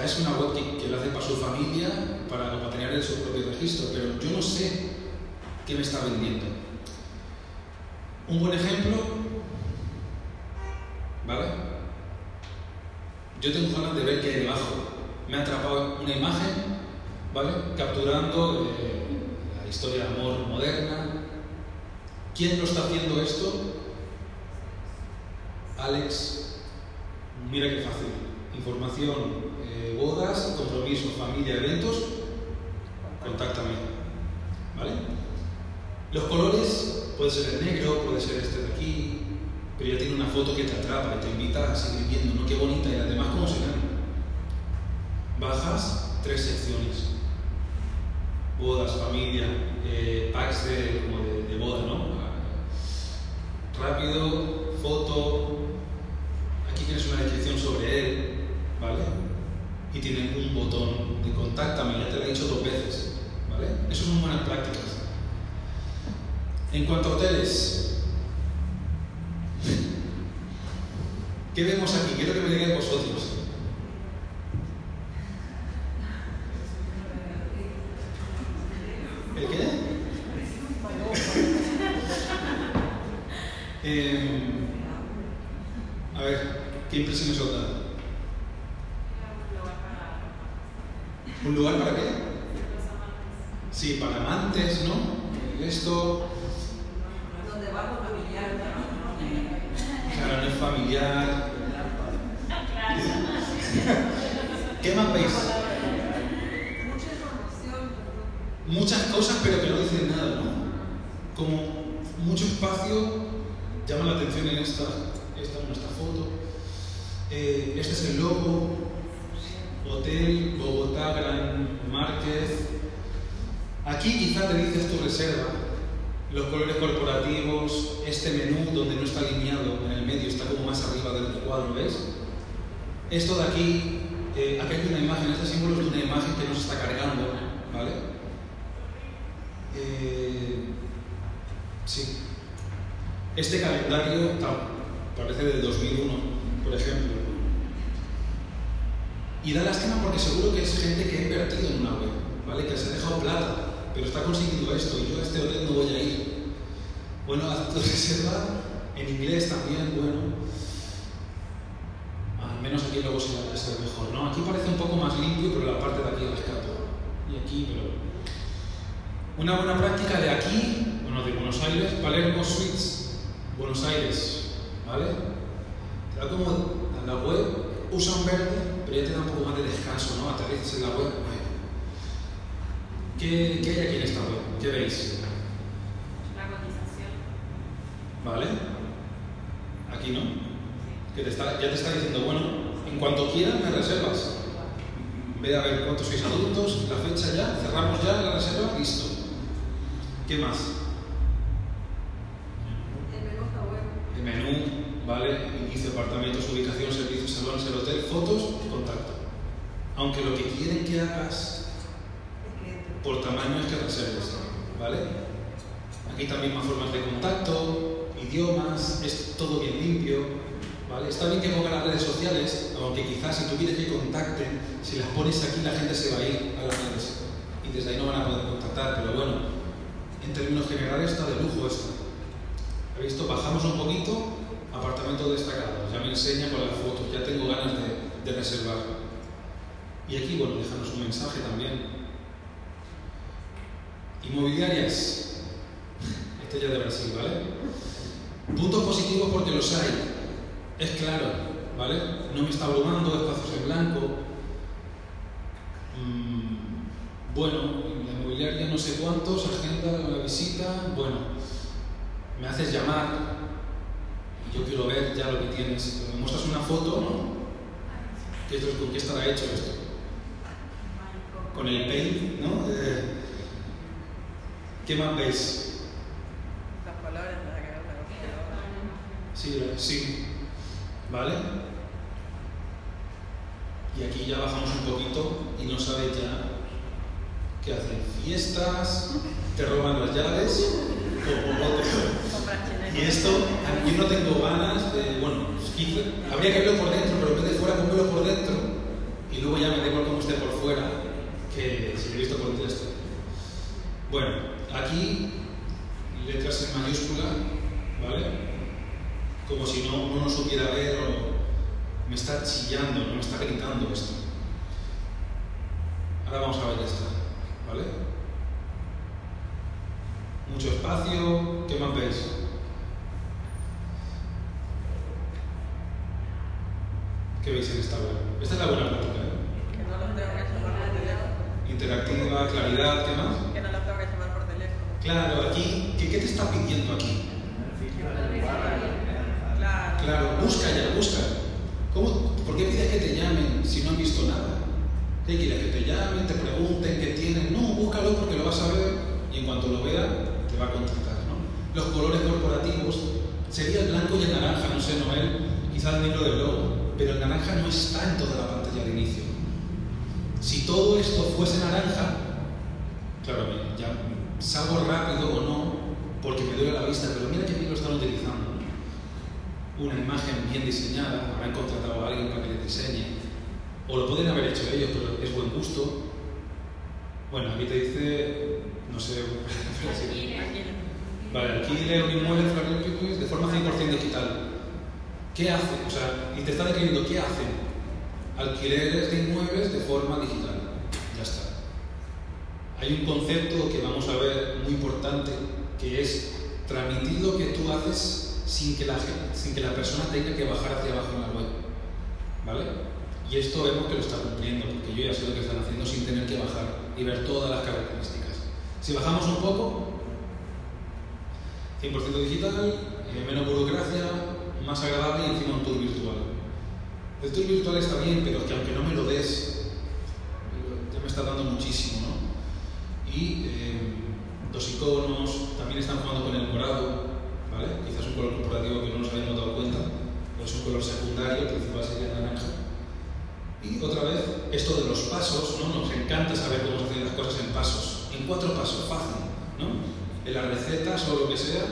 es una web que, lo hace para su familia, para, para tener su propio registro, pero yo no sé qué me está vendiendo. Un buen ejemplo, ¿vale? Yo tengo ganas de ver qué hay debajo. Me ha atrapado una imagen, ¿vale? Capturando eh, la historia de amor moderna. ¿Quién lo está haciendo esto? Alex, mira qué fácil. Información, eh, bodas, compromiso, familia, eventos, contáctame. ¿Vale? Los colores, puede ser el negro, puede ser este de aquí, pero ya tiene una foto que te atrapa y te invita a seguir viendo, ¿no? Qué bonita y además cómo se ven. Bajas tres secciones. Bodas, familia, eh, packs de, como de boda, ¿no? Rápido, foto, aquí tienes una descripción sobre él, ¿vale? Y tiene un botón de contáctame, ya te lo he dicho dos veces, ¿vale? Eso son buenas prácticas. En cuanto a hoteles, ¿qué vemos aquí? Quiero que me digáis vosotros. ¿El qué? Eh, a ver, ¿qué impresiones os da? ¿Un lugar para qué? Sí, para amantes, ¿no? Esto, Donde va con familiar, claro, no es familiar. ¿Qué más veis? Mucha información, Muchas cosas, pero que no dicen nada, ¿no? Como mucho espacio llama la atención en esta, esta, en esta foto. Eh, este es el logo, Hotel Bogotá Gran Márquez. Aquí quizá te dices tu reserva, los colores corporativos, este menú donde no está alineado en el medio, está como más arriba del cuadro, ¿ves? Esto de aquí, eh, aquí hay una imagen, este símbolo es de una imagen que nos está cargando, ¿vale? Eh, sí. Este calendario parece del 2001, por ejemplo. Y da lástima porque seguro que es gente que ha invertido en una web, ¿vale? Que se ha dejado plata, pero está consiguiendo esto y yo a este hotel no voy a ir. Bueno, haz tu reserva en inglés también, bueno. Aquí luego se va a ser mejor, ¿no? Aquí parece un poco más limpio, pero la parte de aquí rescato. Y aquí, pero... Una buena práctica de aquí, bueno, de Buenos Aires, Palermo Suites, Buenos Aires, ¿vale? Te da como en la web, usa un verde, pero ya te da un poco más de descanso, ¿no? Aterrizas en la web. bueno. ¿Qué, ¿Qué hay aquí en esta web? ¿Qué veis? La cotización. ¿Vale? Aquí no. Que te está, ya te está diciendo, bueno, en cuanto quieras me reservas. Ve a ver cuántos sois adultos, la fecha ya, cerramos ya la reserva, listo. ¿Qué más? el menú está bueno. El menú, ¿vale? Inicio, apartamentos, ubicación, servicios, salones, el hotel, fotos, contacto. Aunque lo que quieren que hagas por tamaño es que reserves, ¿vale? Aquí también más formas de contacto, idiomas, es todo bien limpio, ¿vale? Está bien que pongan las redes sociales, aunque quizás si tú quieres que contacten, si las pones aquí la gente se va a ir a las redes y desde ahí no van a poder contactar, pero bueno, en términos generales está de lujo esto. ¿Habéis visto? Bajamos un poquito, apartamento destacado, ya me enseña con las fotos, ya tengo ganas de, de reservar. Y aquí, bueno, déjanos un mensaje también. Inmobiliarias. Este ya de Brasil, ¿vale? Puntos positivos porque los hay. Es claro, ¿vale? No me está abrumando, espacios en blanco. Mm, bueno, en la inmobiliaria no sé cuántos, agenda la visita. Bueno, me haces llamar y yo quiero ver ya lo que tienes. Me muestras una foto, ¿no? ¿Qué es ¿Con qué estará hecho esto? Con el paint, ¿no? Eh, ¿Qué más veis? las palabras Sí, sí. ¿Vale? Y aquí ya bajamos un poquito y no sabes ya qué hacen. Fiestas, te roban las llaves o, o- Y esto, yo no tengo ganas de, bueno, quizá- habría que verlo por dentro, pero en vez de fuera, póngalo por dentro y luego ya me da igual cómo esté por fuera que si lo he visto por el texto. Bueno, aquí letras en mayúscula, ¿vale? Como si no, uno no supiera ver o me está chillando, no me está gritando esto. Ahora vamos a ver esta, ¿vale? Mucho espacio, ¿qué más veis? ¿Qué veis en esta web? Esta es la buena práctica, ¿eh? Que no los tengo que llamar por teléfono. Interactiva, claridad, ¿qué más? Que no los tengo que llamar por teléfono. Claro, aquí, ¿qué, qué te está pidiendo aquí? Claro. Busca ya, busca. ¿Cómo, ¿Por qué pides que te llamen si no han visto nada? ¿Qué quieres? Que te llamen, te pregunten qué tienen. No, búscalo porque lo vas a ver y en cuanto lo vea te va a contactar. Los colores corporativos sería el blanco y el naranja, no sé, Noel, quizás el negro del logo, pero el naranja no está en toda la pantalla al inicio. Si todo esto fuese naranja, claro, ya salgo rápido o no, porque me duele la vista, pero mira qué bien lo están utilizando. Una imagen bien diseñada, habrán contratado a alguien para que les diseñe, o lo pueden haber hecho ellos, pero es buen gusto. Bueno, aquí te dice, no sé, vale, alquile un inmueble de forma 100% digital. ¿Qué hacen? O sea, y te está describiendo qué hacen. Alquileres de inmuebles de forma digital. Ya está. Hay un concepto que vamos a ver muy importante, que es transmitir lo que tú haces sin que la, sin que la persona tenga que bajar hacia abajo en la web. ¿Vale? Y esto vemos que lo está cumpliendo, porque yo ya sé lo que están haciendo sin tener que bajar y ver todas las características. Si bajamos un poco, 100% digital, eh, menos burocracia, más agradable y encima un tour virtual. El tour virtual está bien, pero es que aunque no me lo des, ya me está dando muchísimo, ¿no? Y eh, los iconos también están jugando con el morado, ¿vale? Quizás un color corporativo que no nos habíamos dado cuenta, pero es un color secundario, el principal sería el naranja. Y otra vez, esto de los pasos, ¿no? Nos encanta saber cómo se hacen las cosas en pasos. En cuatro pasos, fácil, ¿no? En las recetas o lo que sea,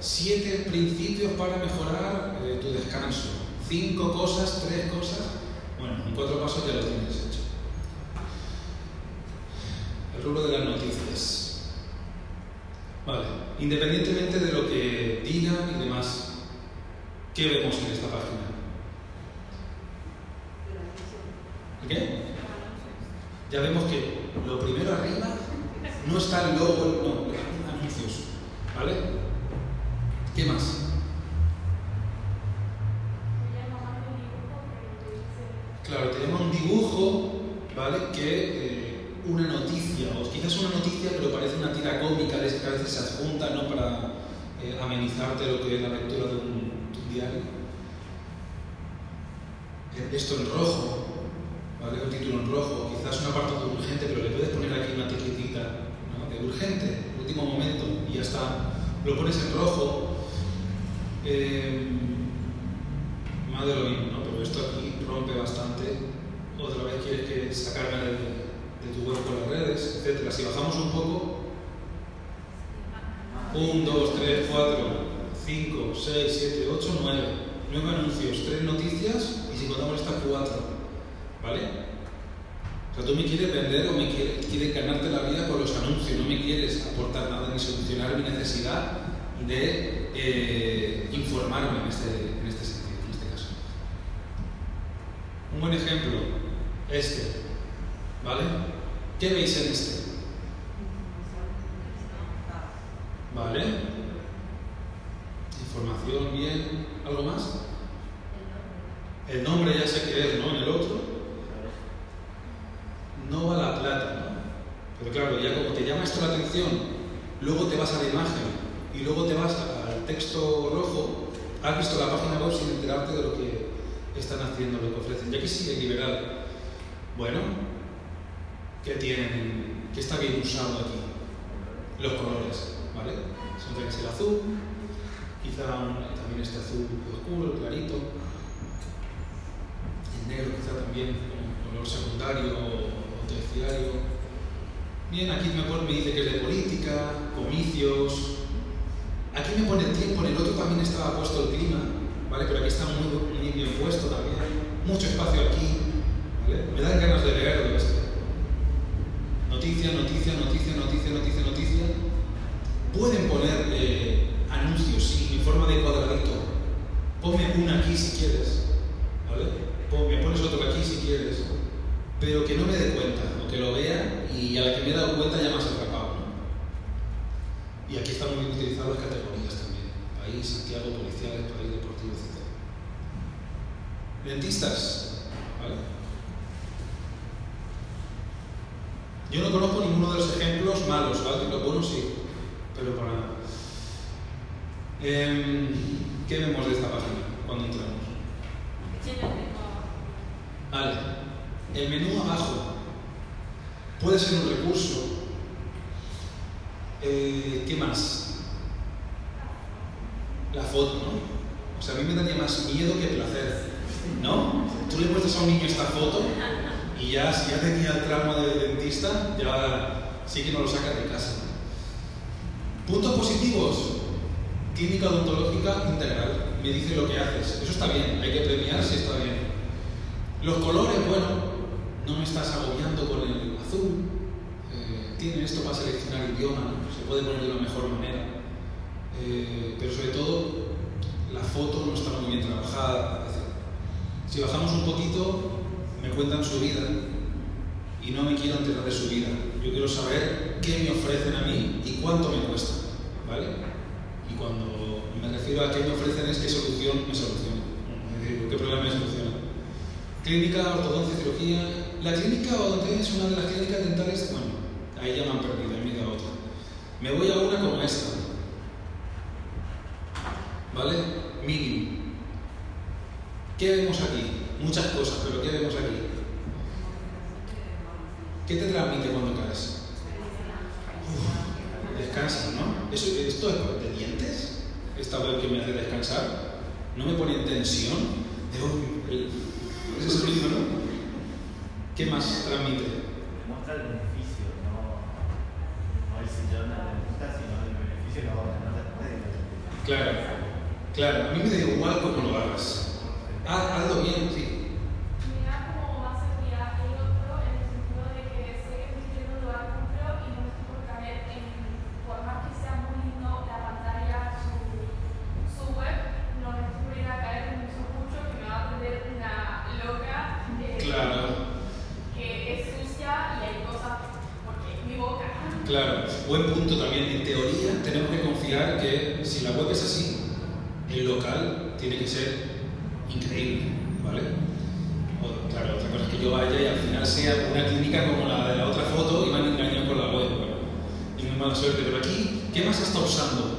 siete principios para mejorar eh, tu descanso. Cinco cosas, tres cosas. Bueno, en cuatro pasos ya lo tienes hecho. El rubro de las noticias. Independientemente de lo que digan y demás, ¿qué vemos en esta página? ¿Qué? Ya vemos que lo primero arriba no está el logo, no, anuncios, ¿vale? ¿Qué más? Claro, tenemos un dibujo, ¿vale? Que eh, una noticia, o quizás una noticia, pero parece una tira cómica de esas que a veces se adjunta, ¿no? Para eh, amenizarte lo que es la lectura de un, de un diario. Eh, Esto en rojo, ¿vale? Un título en rojo, quizás una parte de urgente, pero le puedes poner aquí una etiquetita, ¿no? De urgente, último momento, y ya está. Lo pones en rojo. Eh, más de lo mismo, ¿no? Pero esto aquí rompe bastante. Otra vez quieres que sacarme de, de tu web por las redes, etcétera. Si bajamos un poco, 1, 2, 3, 4, 5, 6, 7, 8, 9. 9 anuncios, 3 noticias y si contamos estas 4. ¿Vale? O sea, tú me quieres vender o me quieres, quieres ganarte la vida con los anuncios, no me quieres aportar nada ni solucionar mi necesidad de eh, informarme en este, en este sentido, en este caso. Un buen ejemplo, este. ¿Vale? ¿Qué veis en este? ¿Vale? Información, bien. ¿Algo más? El nombre ya sé que es, ¿no? En el otro. No va la plata, ¿no? Pero claro, ya como te llama esto la atención, luego te vas a la imagen y luego te vas al texto rojo, has visto la página web sin enterarte de lo que están haciendo, lo que ofrecen. Ya que sigue liberal. Bueno, ¿qué tienen? ¿Qué está bien usado aquí? Los colores, ¿vale? Siempre que es el azul, quizá también este azul oscuro, clarito, el negro quizá también como color secundario o terciario. Bien, aquí me, pone- me dice que es de política, comicios. Aquí me pone el tiempo, en el otro también estaba puesto el clima, ¿vale? Pero aquí está muy, muy bien puesto también. Mucho espacio aquí. ¿vale? Me dan ganas de leerlo esto. Noticia, noticia, noticia, noticia, noticia, noticia. Pueden poner eh, anuncios, sí, en forma de cuadradito. Ponme una aquí si quieres, ¿vale? Me pones otro aquí si quieres. Pero que no me dé cuenta, o que lo vea y a la que me he dado cuenta ya me has atrapado, ¿no? Y aquí están muy bien utilizadas las categorías también. País, Santiago, policiales, país deportivo, etc. Dentistas, ¿vale? Yo no conozco ninguno de los ejemplos malos, ¿vale? Los buenos sí. Em, ¿Qué vemos de esta página cuando entramos? Vale, el menú abajo puede ser un recurso. Eh, ¿Qué más? La foto, ¿no? O sea, a mí me daría más miedo que placer, ¿no? Tú le muestras a un niño esta foto y ya, si ya tenía el trauma de dentista, ya sí que no lo sacas de casa. Puntos positivos. Clínica odontológica integral. Me dice lo que haces. Eso está bien, hay que premiar si está bien. Los colores, bueno, no me estás agobiando con el azul. Eh, tiene esto para seleccionar idioma, se puede poner de una mejor manera. Eh, pero sobre todo, la foto no está muy bien trabajada. Decir, Si bajamos un poquito, me cuentan su vida y no me quiero enterar de su vida. Yo quiero saber qué me ofrecen a mí y cuánto me cuesta. ¿Vale? Y cuando me refiero a qué me ofrecen es qué solución me soluciona. Es decir, qué problema me soluciona. Clínica, ortodoncia, cirugía. La clínica odontológica es una de las clínicas dentales, bueno, ahí ya me han perdido, ahí me he ido otra. Me voy a una como esta. ¿Vale? Mínimo. ¿Qué vemos aquí? Muchas cosas, pero ¿qué vemos aquí? ¿Qué te transmite cuando caes? Uf, descansa, ¿no? ¿Eso, ¿Esto es de dientes? Esta web que me hace descansar. ¿No me pone en tensión? De, uy, el- ese sonido, ¿no? ¿Qué más transmite? Muestra el beneficio, no, no el sillón de la dentista, sino el beneficio que va a obtener después de que Claro, claro, a mí me da igual cómo lo hagas. Haz, hazlo bien, sí. Me da como más seguridad el otro en el sentido de que sé que estoy yendo a un lugar cumple y no me estoy por caer en, por más que sea muy lindo la pantalla, su, su web, no me estoy por ir a caer en un sucucho que me va a atender una loca eh, Claro, que es sucia y hay cosas porque es mi boca. claro. Buen punto también. En teoría tenemos que confiar que si la web es así, el local tiene que ser increíble, ¿vale? O, claro, otra cosa es que yo vaya y al final sea una clínica como la de la otra foto y me han engañado con la web. Bueno, y muy mala suerte. Pero aquí, ¿qué más está usando?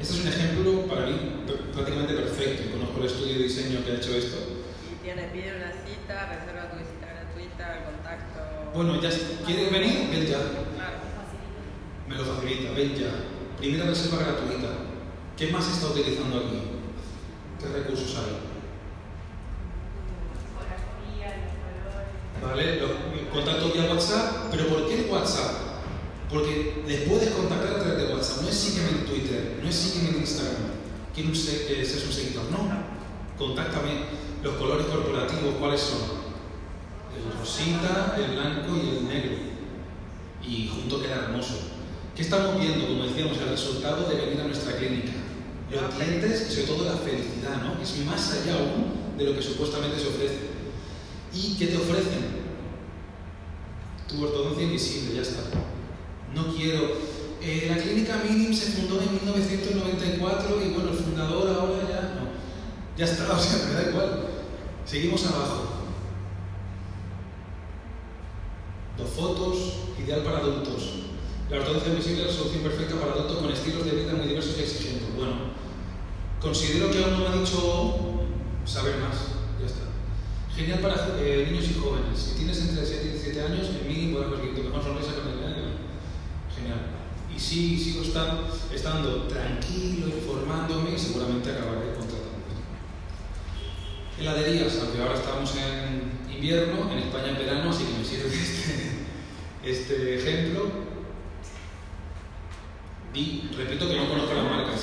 Este es un ejemplo para mí pr- prácticamente perfecto. Conozco el estudio de diseño que ha hecho esto. Y tiene, pide una cita, reserva tu visita gratuita, el contacto. Bueno, ya quieres venir, ven ya. Claro. Me lo facilita, ven ya. Primera reserva gratuita. ¿Qué más se está utilizando aquí? ¿Qué recursos hay? ¿Vale? Los contactos vía WhatsApp, pero ¿por qué WhatsApp? Porque les puedes contactar a través de WhatsApp. No es sígueme en Twitter, no es sígueme en Instagram. Quiero un se- que seas un seguidor. No, contáctame. Los colores corporativos, ¿cuáles son? El rosita, el blanco y el negro. Y junto queda hermoso. ¿Qué estamos viendo? Como decíamos, el resultado de venir a nuestra clínica. Los dientes y sobre todo la felicidad, ¿no? Es más allá aún de lo que supuestamente se ofrece. ¿Y qué te ofrecen? Tu ortodoncia invisible, ya está. No quiero. eh, la clínica Minim se fundó en 1994 y bueno, el fundador ahora ya no. Ya está, o sea, me da igual. Seguimos abajo. Dos fotos, ideal para adultos. La ortodoncia invisible es la solución perfecta para adultos con estilos de vida muy diversos y exigentes. Bueno, considero que aún no me ha dicho saber más. Ya está. Genial para eh, niños y jóvenes. Si tienes entre 7 y 17 años, en mínimo podrás conseguir tu mejor sonrisa el año. Genial. Y sí, sigo estar, estando tranquilo, informándome y seguramente acabaré contratando. Heladerías, aunque ahora estamos en invierno, en España en verano, así que me sirve este, este ejemplo. Y repito que no conozco las marcas.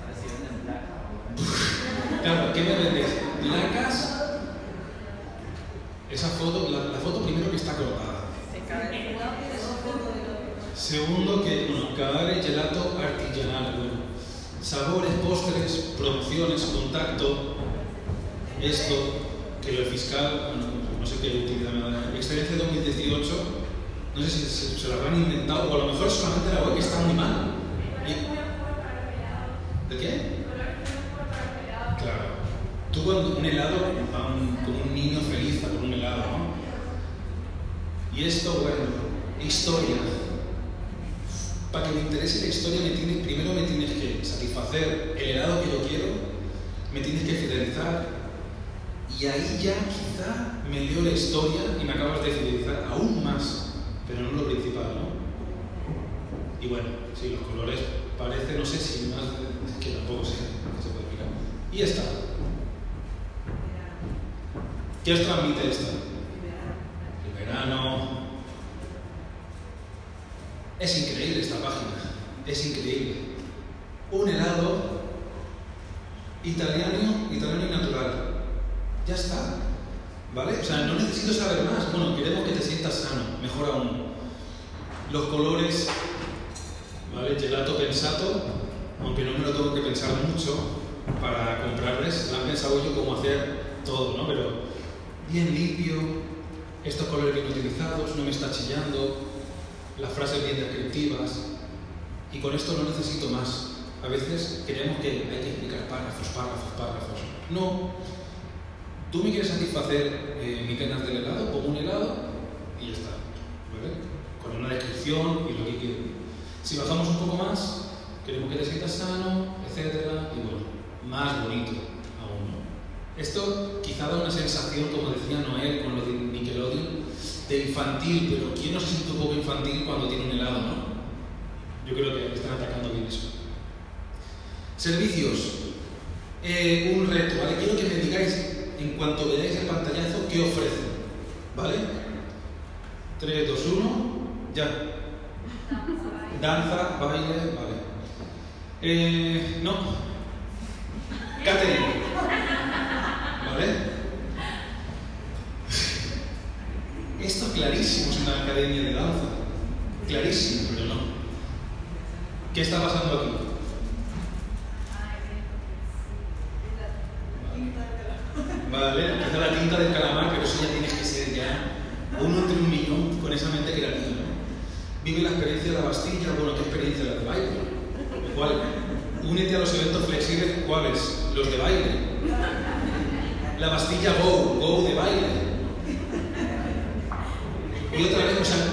¿Sabes si venden placa o venden- Claro, ¿qué me vendes? ¿Placas? Esa foto, la, la foto primero que está cortada. Segundo, que bueno, cadáver gelato artigianal. Bueno, sabores, postres, promociones, contacto. Esto, que el fiscal, bueno, no sé qué utilidad me da. Experiencia 2018, no sé si se, se lo habrán inventado o a lo mejor solamente la web que está muy mal. ¿De qué? Tú cuando un helado como un niño feliz por un helado, ¿no? Y esto, bueno, historia. Para que me interese la historia, me tiene, primero me tienes que satisfacer el helado que yo quiero, me tienes que fidelizar, y ahí ya quizá me leo la historia y me acabas de fidelizar aún más, pero no lo principal, ¿no? Y bueno, sí, los colores parece, no sé si más, que tampoco sé se puede explicar. Y esta. ¿Qué os transmite esta? El verano. Es increíble esta página, es increíble. Un helado italiano, italiano y natural. Ya está. ¿Vale? O sea, no necesito saber más. Bueno, queremos que te sientas sano, mejor aún. Los colores, ¿vale? Gelato pensato, aunque no me lo tengo que pensar mucho para comprarles, han pensado yo cómo hacer todo, ¿no? Pero bien limpio, estos colores bien utilizados, no me está chillando, las frases bien descriptivas, y con esto no necesito más. A veces creemos que hay que explicar párrafos, párrafos, párrafos. No. Tú me quieres satisfacer eh, mis ganas del helado, pongo un helado y ya está. ¿Vale? Con una descripción y lo que quiero. Si bajamos un poco más, queremos que te sientas sano, etcétera, y bueno, más bonito. Esto quizá da una sensación, como decía Noel con lo de Nickelodeon, de infantil, pero ¿quién no se siente un poco infantil cuando tiene un helado, no? Yo creo que están atacando bien eso. Servicios. Eh, un reto, ¿vale? Quiero que me digáis, en cuanto veáis el pantallazo, qué ofrecen, ¿vale? 3, 2, 1, ya. Danza, baile, vale. Eh, no. Catering. ¿Vale? Esto es clarísimo, es una academia de danza. Clarísimo, pero no. ¿Qué está pasando aquí? Vale, quizá la tinta del calamar, pero eso ya tiene que ser ya uno entre un millón con esa mente creativa. ¿no? Vive la experiencia de la Bastilla, bueno, ¿qué experiencia la de baile? ¿Cuál? Únete a los eventos flexibles, ¿cuáles? Los de baile. La Bastilla Go, Go de baile. Y otra vez, o sea,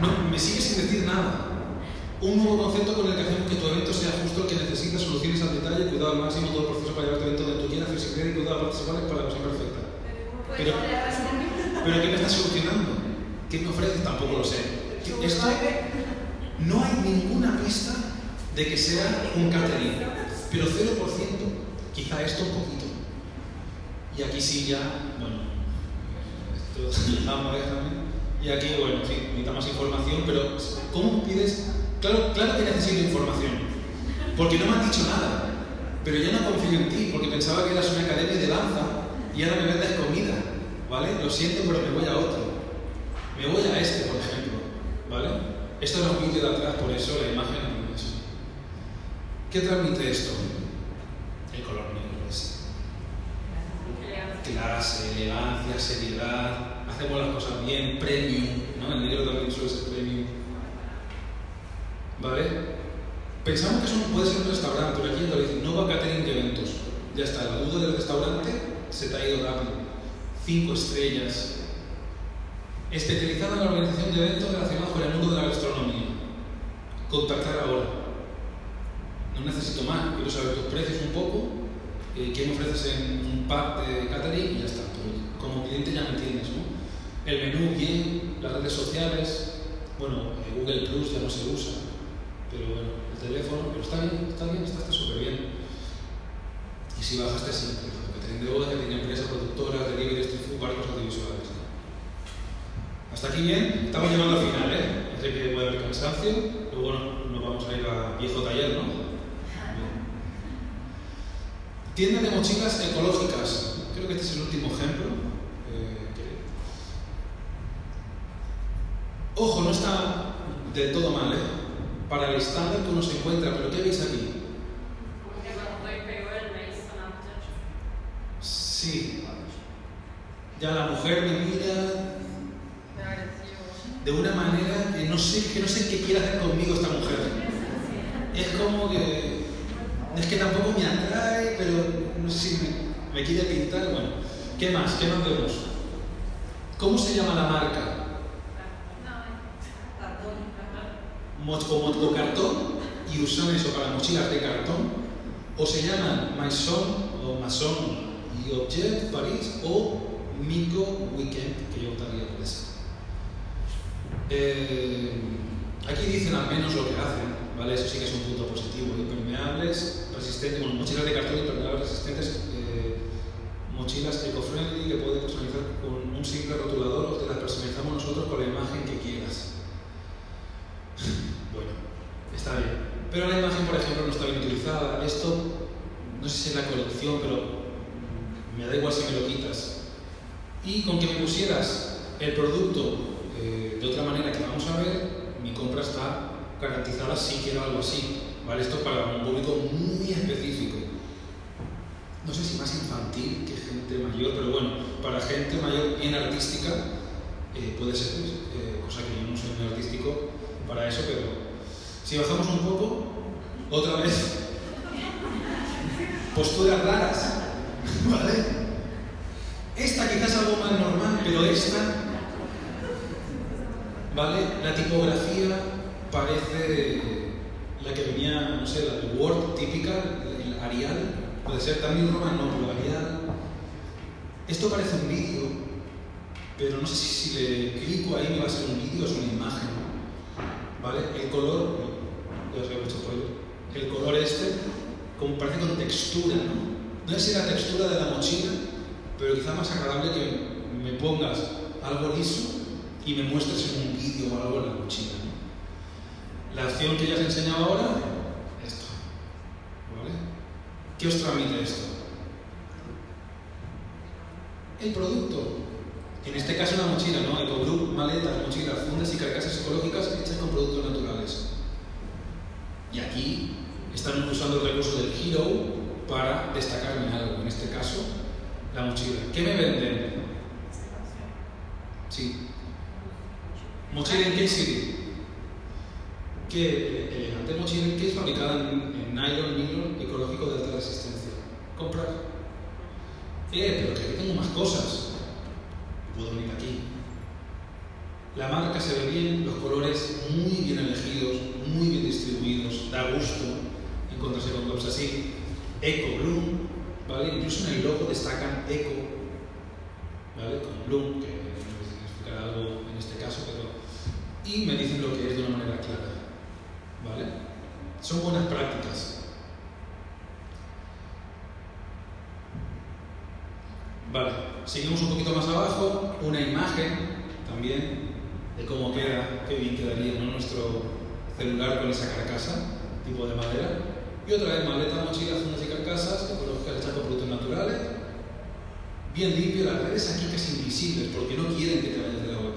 no, me sigue sin decir nada. Un nuevo concepto con el que hacemos que tu evento sea justo el que necesitas, soluciones al detalle, cuidado al máximo, todo el proceso para llevar tu evento donde tú quieras, flexibilidad y cuidado a participar para la cosa perfecta. Pero, pero ¿qué me estás solucionando? ¿Qué me ofreces? Tampoco lo sé. Esto no hay ninguna pista de que sea un catering, pero 0%, quizá esto un poquito. Y aquí sí ya, bueno, esto. Y aquí, bueno, sí, necesita más información, pero ¿cómo pides? Claro, claro que necesito información, porque no me has dicho nada, pero yo no confío en ti, porque pensaba que eras una academia de danza y ahora me vendes comida, ¿vale? Lo siento, pero me voy a otro. Me voy a este, por ejemplo, ¿vale? Esto era un vídeo de atrás, por eso la imagen es eso. ¿Qué transmite esto? El color negro es clase, elegancia, seriedad, hacemos las cosas bien, premium, ¿no? El negro también suele ser premium. ¿Vale? Pensamos que eso puede ser un restaurante, pero aquí ya dicen, no va a catering de eventos. Ya está, la duda del restaurante se ido rápido. Cinco estrellas. Especializada en la organización de eventos relacionados con el mundo de la gastronomía. Contactar ahora. No necesito más, quiero saber tus precios un poco, eh, qué me ofreces en un pack de catering y ya está. Pero como cliente ya me tienes, ¿no? El menú bien, las redes sociales, bueno, eh, Google Plus ya no se usa, pero bueno, el teléfono, pero está bien, está bien, está súper bien. Y si bajaste siempre, boda, catering de empresas productoras, delivery, street food, barcos audiovisuales. Hasta aquí bien, estamos llegando al final, ¿eh? Sé que puede haber cansancio, bueno, nos vamos a ir a viejo taller, ¿no? Tienda de mochilas ecológicas. Creo que este es el último ejemplo. eh, que- Ojo, no está del todo mal, ¿eh? Para el estándar que uno se encuentra, pero ¿qué veis aquí? Como que cuando doy pegó el maíz sonante. Sí. Ya la mujer me mira de una manera que no sé, que no sé qué quiere hacer conmigo esta mujer. Es como que. Es que tampoco me atrae, pero no sé si me, quiere pintar. Bueno, ¿qué más? ¿Qué más vemos? ¿Cómo se llama la marca? Mo- como con cartón y usan eso para mochilas de cartón, o se llaman Maison o Mason y Objet Paris o Mico Weekend, que yo votaría por esa. Eh, aquí dicen al menos lo que hacen, ¿vale? Eso sí que es un punto positivo. Impermeables, resistentes, bueno, mochilas de cartón impermeables resistentes, eh, mochilas eco-friendly que puedes personalizar con un simple rotulador o te las personalizamos nosotros con la imagen que quieras. Bueno, está bien. Pero la imagen, por ejemplo, no está bien utilizada. Esto, no sé si es la colección, pero me da igual si me lo quitas. Y con que me pusieras el producto eh, de otra manera que vamos a ver, mi compra está garantizada si quiero algo así. ¿Vale? Esto es para un público muy específico. No sé si más infantil que gente mayor, pero bueno, para gente mayor bien artística eh, puede ser, eh, cosa que yo no soy muy artístico para eso, pero si bajamos un poco, otra vez, posturas raras, ¿vale? Esta quizás algo más normal, pero esta, ¿vale? La tipografía parece la que venía, no sé, la Word típica, el Arial, puede ser también Roman, no, pero Arial. Esto parece un vídeo, pero no sé si, si le clico ahí me va a ser un vídeo es una imagen. ¿Vale? El color, ya os he hecho el color este, como parece con textura, ¿no? No sé si la textura de la mochila, pero quizá más agradable que me pongas algo liso y me muestres en un vídeo o algo en la mochila. La opción que ya os he enseñado ahora, esto, ¿vale? ¿Qué os transmite esto? El producto, en este caso una mochila, ¿no? Ecogroup, maletas, mochilas, fundas y carcasas ecológicas hechas con productos naturales. Y aquí están usando el recurso del Hero para destacarme algo, en este caso, la mochila. ¿Qué me venden? Sí. Mochila en City. Que elegante mochila en case fabricada en, en nylon, nylon ecológico de alta resistencia. Comprar. Eh, pero que aquí tengo más cosas puedo venir aquí. La marca se ve bien, los colores muy bien elegidos, muy bien distribuidos, da gusto encontrarse con tops así. Eco Bloom, ¿vale? Incluso en el logo destacan Eco, ¿vale? Con Bloom, que no sé si explicar algo en este caso, pero. Y me dicen lo que es de una manera clara, ¿vale? Son buenas prácticas. Vale, seguimos un poquito más abajo, una imagen también de cómo queda, qué bien quedaría ¿no? nuestro celular con esa carcasa, tipo de madera. Y otra vez maleta, mochila, fundas y carcasas, ecológicas hechas con productos naturales. Limpio, las redes aquí casi invisibles, porque no quieren que te vayas de la web.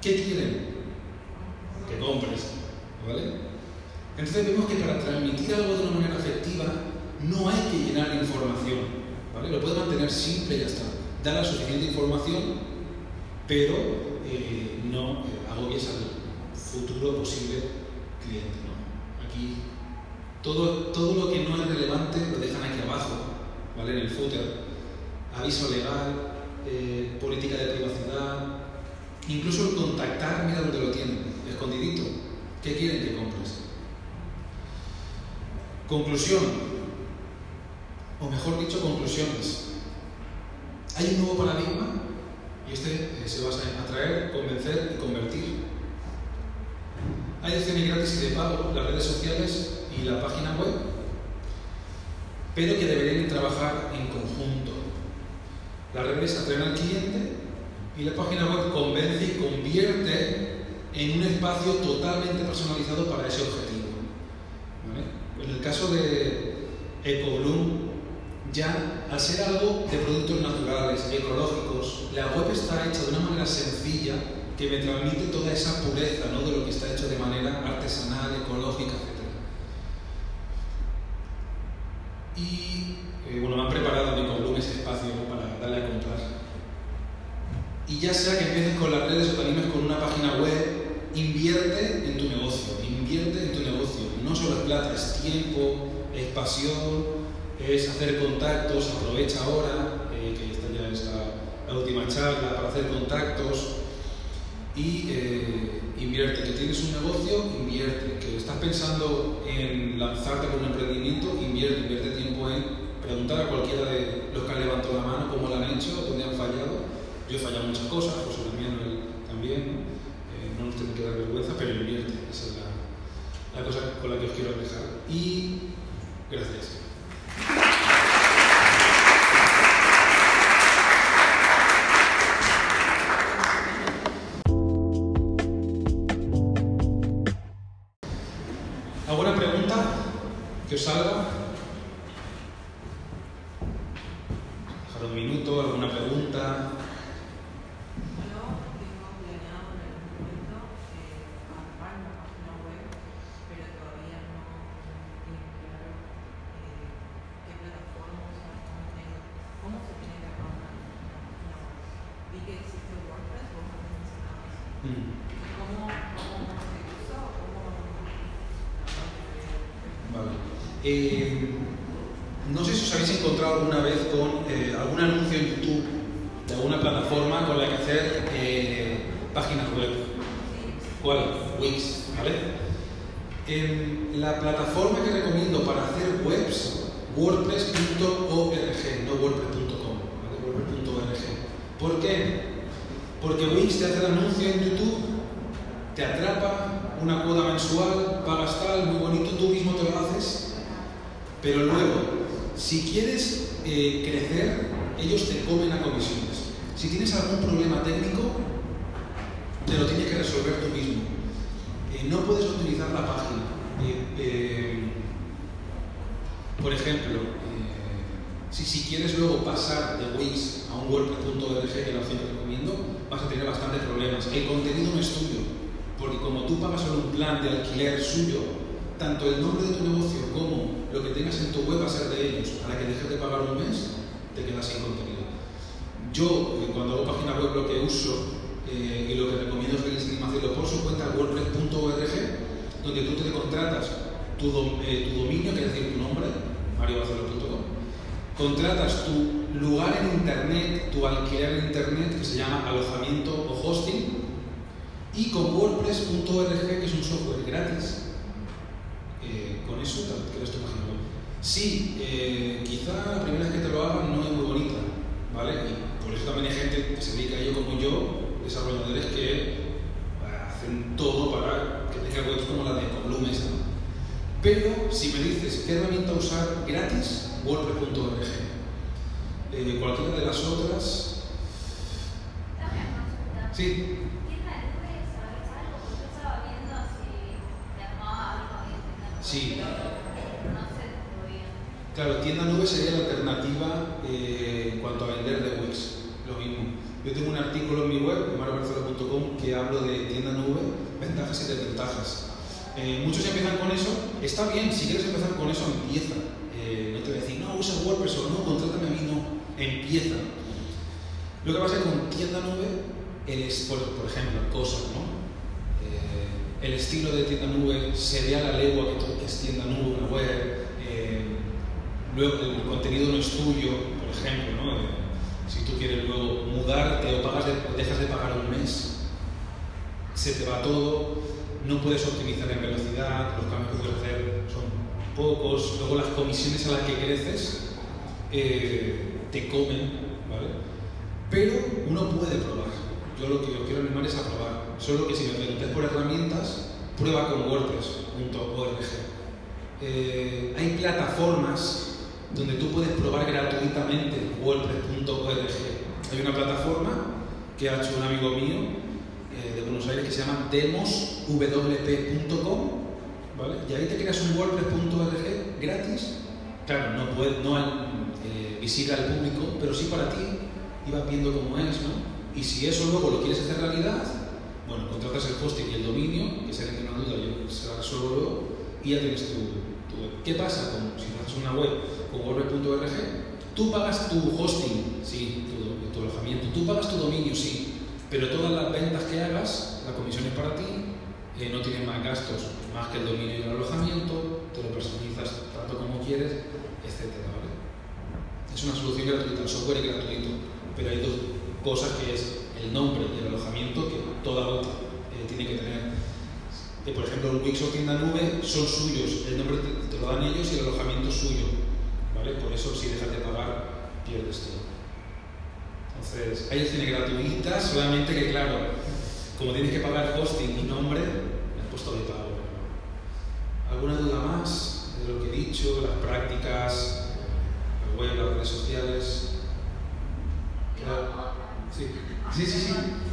¿Qué quieren? Que compres, ¿vale? Entonces vemos que para transmitir algo de una manera efectiva no hay que llenar información, ¿vale? Lo puedes mantener simple y ya está. Da la suficiente información, pero eh, no eh, agobies al futuro posible cliente, ¿no? Aquí todo, todo lo que no es relevante lo dejan aquí abajo, ¿vale? En el footer. Aviso legal, eh, política de privacidad, incluso el contactar, mira dónde lo tienen, escondidito. ¿Qué quieren que compres? Conclusión, o mejor dicho, conclusiones. Hay un nuevo paradigma y este eh, se basa en atraer, convencer y convertir. Hay opciones gratis y de pago, las redes sociales y la página web, pero que deberían trabajar en conjunto. Las redes atraen al cliente y la página web convence y convierte en un espacio totalmente personalizado para ese objetivo. En el caso de EcoBloom, ya al ser algo de productos naturales, ecológicos, la web está hecha de una manera sencilla que me transmite toda esa pureza ¿no? de lo que está hecho de manera artesanal, ecológica, etc. Y eh, bueno, me han preparado mi Column ese espacio ¿no? para darle a comprar. Y ya sea que empieces con las redes o te animes con una página web, invierte en tu negocio, invierte en tu negocio. No solo es plata, es tiempo, es pasión, es hacer contactos, aprovecha ahora, eh, que esta ya es la, última charla, para hacer contactos y eh, invierte. Que tienes un negocio, invierte. Que estás pensando en lanzarte con un emprendimiento, invierte. Invierte tiempo en preguntar a cualquiera de los que han levantado la mano cómo lo han hecho, dónde han fallado. Yo he fallado muchas cosas, José Damián también, ¿no? Eh, no nos tiene que dar vergüenza, pero invierte. Esa es la, la cosa con la que os quiero dejar. Y Eh, no sé si os habéis encontrado alguna vez con eh, algún anuncio en YouTube de alguna plataforma con la que hacer eh, páginas web. ¿Cuál? Wix, ¿vale? La plataforma que recomiendo para hacer webs, wordpress.org, no wordpress.com, ¿vale? wordpress.org. ¿Por qué? Porque Wix te hace el anuncio en YouTube, te atrapa, una cuota mensual, pagas tal, muy bonito, tú mismo te lo haces, pero luego, si quieres eh, crecer, ellos te comen a comisiones. Si tienes algún problema técnico, te lo tienes que resolver tú mismo. Eh, no puedes optimizar la página. Eh, eh, por ejemplo, eh, si, si quieres luego pasar de Wix a un WordPress.org, que es la opción recomiendo, vas a tener bastantes problemas. El contenido no es tuyo, porque como tú pagas solo un plan de alquiler suyo, tanto el nombre de tu negocio como lo que tengas en tu web va a ser de ellos. Para que dejes de pagar un mes, te quedas sin contenido. Yo, eh, cuando hago página web, lo que uso eh, y lo que recomiendo es que les animo a hacerlo por su cuenta wordpress.org, donde tú te contratas tu, dom- eh, tu dominio, que es decir, tu nombre, mariobarcelo.com, contratas tu lugar en internet, tu alquiler en internet, que se llama alojamiento o hosting, y con wordpress.org, que es un software gratis, eh, con eso te creas tu página web. Sí, eh, quizá la primera vez que te lo hagan no es muy bonita, ¿vale? Y por eso también hay gente que se dedica a ello como yo, desarrolladores que eh, hacen todo para que tenga webs como la de Column esa, ¿no? Pero si me dices qué herramienta usar gratis, wordpress.org. Eh, cualquiera de las otras. Sí, ¿Tienda de nube sabes algo? Porque yo estaba viendo si te armaba algo bien tienda de nube. Sí. Pero no sé todavía. Claro, tienda nube sería la alternativa eh, en cuanto a vender de Wix, lo mismo. Yo tengo un artículo en mi web, marobarcelo.com, que hablo de tienda nube, ventajas y desventajas. Eh, muchos empiezan con eso, está bien, si quieres empezar con eso, empieza. Eh, no te voy a decir, no, usa WordPress o no, contrátame a mí, no, empieza. Lo que pasa es que con tienda nube, el por, por ejemplo, cosas, ¿no? Eh, el estilo de tienda nube se ve a la legua que, que es tienda nube, una web. Luego el contenido no es tuyo, por ejemplo, ¿no? Eh, si tú quieres luego mudarte o pagas dejas de pagar un mes, se te va todo, no puedes optimizar en velocidad, los cambios que puedes hacer son pocos, luego las comisiones a las que creces eh, te comen, ¿vale? Pero uno puede probar. Yo lo que os quiero animar es a probar. Solo que si me preguntáis por herramientas, prueba con WordPress.org. Eh, hay plataformas donde tú puedes probar gratuitamente WordPress.org. Hay una plataforma que ha hecho un amigo mío eh, de Buenos Aires que se llama demoswp.com. Y ahí te creas un WordPress.org gratis. Claro, no, puede, no eh, visible al público, pero sí para ti y vas viendo cómo es, ¿no? Y si eso luego lo quieres hacer realidad, bueno, contratas el hosting y el dominio, que si alguien tiene una duda, yo se la resuelvo luego, y ya tienes tu, tu. ¿Qué pasa con, haces una web con wordpress.org? Tú pagas tu hosting, sí, tu, tu alojamiento, tú pagas tu dominio, sí, pero todas las ventas que hagas, la comisión es para ti, eh, no tienes más gastos más que el dominio y el alojamiento, te lo personalizas tanto como quieres, etcétera, ¿vale? Es una solución gratuita, el software es gratuito, pero hay dos cosas que es el nombre y el alojamiento que toda web eh, tiene que tener. Eh, por ejemplo, el Wix o tienda nube son suyos, el nombre te, te lo dan ellos y el alojamiento es suyo, ¿vale? Por eso si dejas de pagar, pierdes todo. Entonces, hay opciones gratuitas, solamente que claro, como tienes que pagar hosting y nombre, me has puesto de pago. ¿Alguna duda más de lo que he dicho, las prácticas, la web, las redes sociales? Claro. Sí, sí, sí. sí.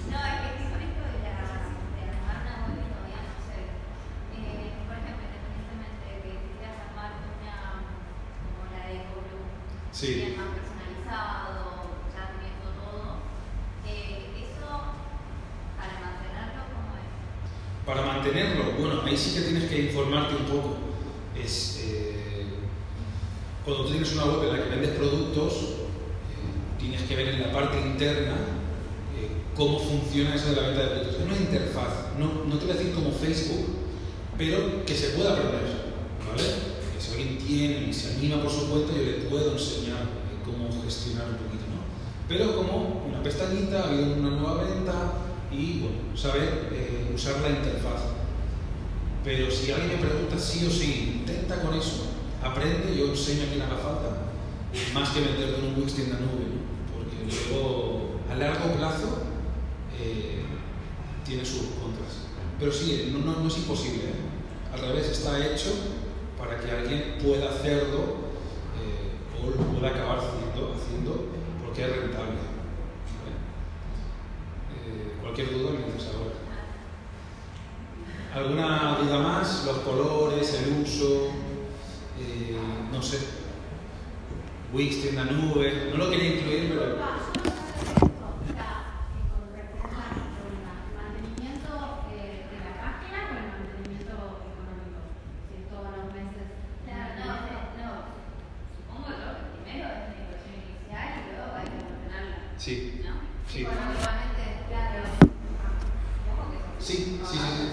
No, es que estoy con esto de la, de armar una web y todavía no sé. Eh, por ejemplo, independientemente de que quisieras armar una como la de Google, Sí. bien más personalizado, ya teniendo todo, eh, eso para mantenerlo como es. Para mantenerlo, bueno, ahí sí que tienes que informarte un poco. Es, eh, cuando tú tienes una web en la que vendes productos, eh, tienes que ver en la parte interna cómo funciona eso de la venta de productos. Es una interfaz, no, no te voy a decir como Facebook, pero que se pueda aprender, ¿vale? Alguien tiene y se anima por su cuenta, yo le puedo enseñar eh, cómo gestionar un poquito, ¿no? Pero como una pestañita, ha habido una nueva venta y, bueno, saber eh, usar la interfaz. Pero si alguien me pregunta sí o sí, intenta con eso, aprende, yo enseño a quien haga falta, más que venderte en un Wix tienda nube, ¿no? porque luego a largo plazo eh, tiene sus contras. Pero sí, no, no- no es imposible, ¿eh? al revés, está hecho para que alguien pueda hacerlo eh, o lo pueda acabar haciendo, porque es rentable. Eh, cualquier duda dices ahora. ¿Alguna duda más? Los colores, el uso, eh, no sé. Wix, tienda nube, no lo quería incluir, pero mantenimiento eh, de la página o el mantenimiento económico, si es todos los meses. Claro, no, no, no. Supongo yo que primero es la inversión inicial y luego hay que mantenerla, sí, ¿no? sí. Bueno, igualmente, claro. Supongo que Sí, sí, sí, sí.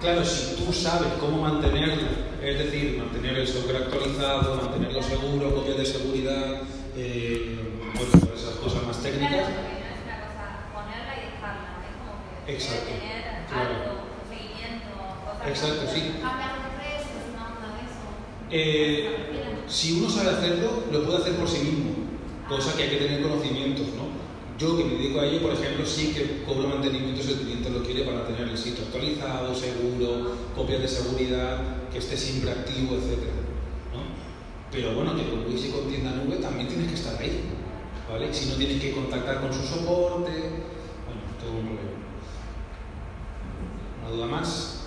Claro, si tú sabes cómo mantenerlo, es decir, mantener el software actualizado, mantenerlo seguro, copias de seguridad, eh, bueno, todas esas cosas más Claro, técnicas. porque no es una cosa ponerla y dejarla, es como que Exacto, debe tener claro. algo, un seguimiento, cosas Exacto, sí. Cambiar de precios, una onda de eso. Eh, si uno sabe hacerlo, lo puede hacer por sí mismo, cosa que hay que tener conocimientos, ¿no? Yo que me dedico a ello, por ejemplo, sí que cobro mantenimiento si el cliente lo quiere para tener el sitio actualizado, seguro, copias de seguridad, que esté siempre activo, etc. ¿no? Pero bueno, que con Wix y con tienda nube también tienes que estar ahí, ¿vale? Si no tienes que contactar con su soporte, bueno, todo un rollo. ¿Una duda más?